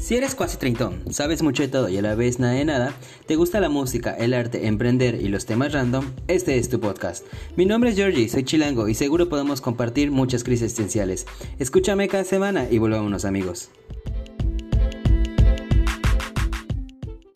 Si eres cuasi treintón, sabes mucho de todo y a la vez nada de nada, te gusta la música, el arte, emprender y los temas random, este es tu podcast. Mi nombre es Georgie, soy chilango y seguro podemos compartir muchas crisis existenciales. Escúchame cada semana y volvámonos amigos.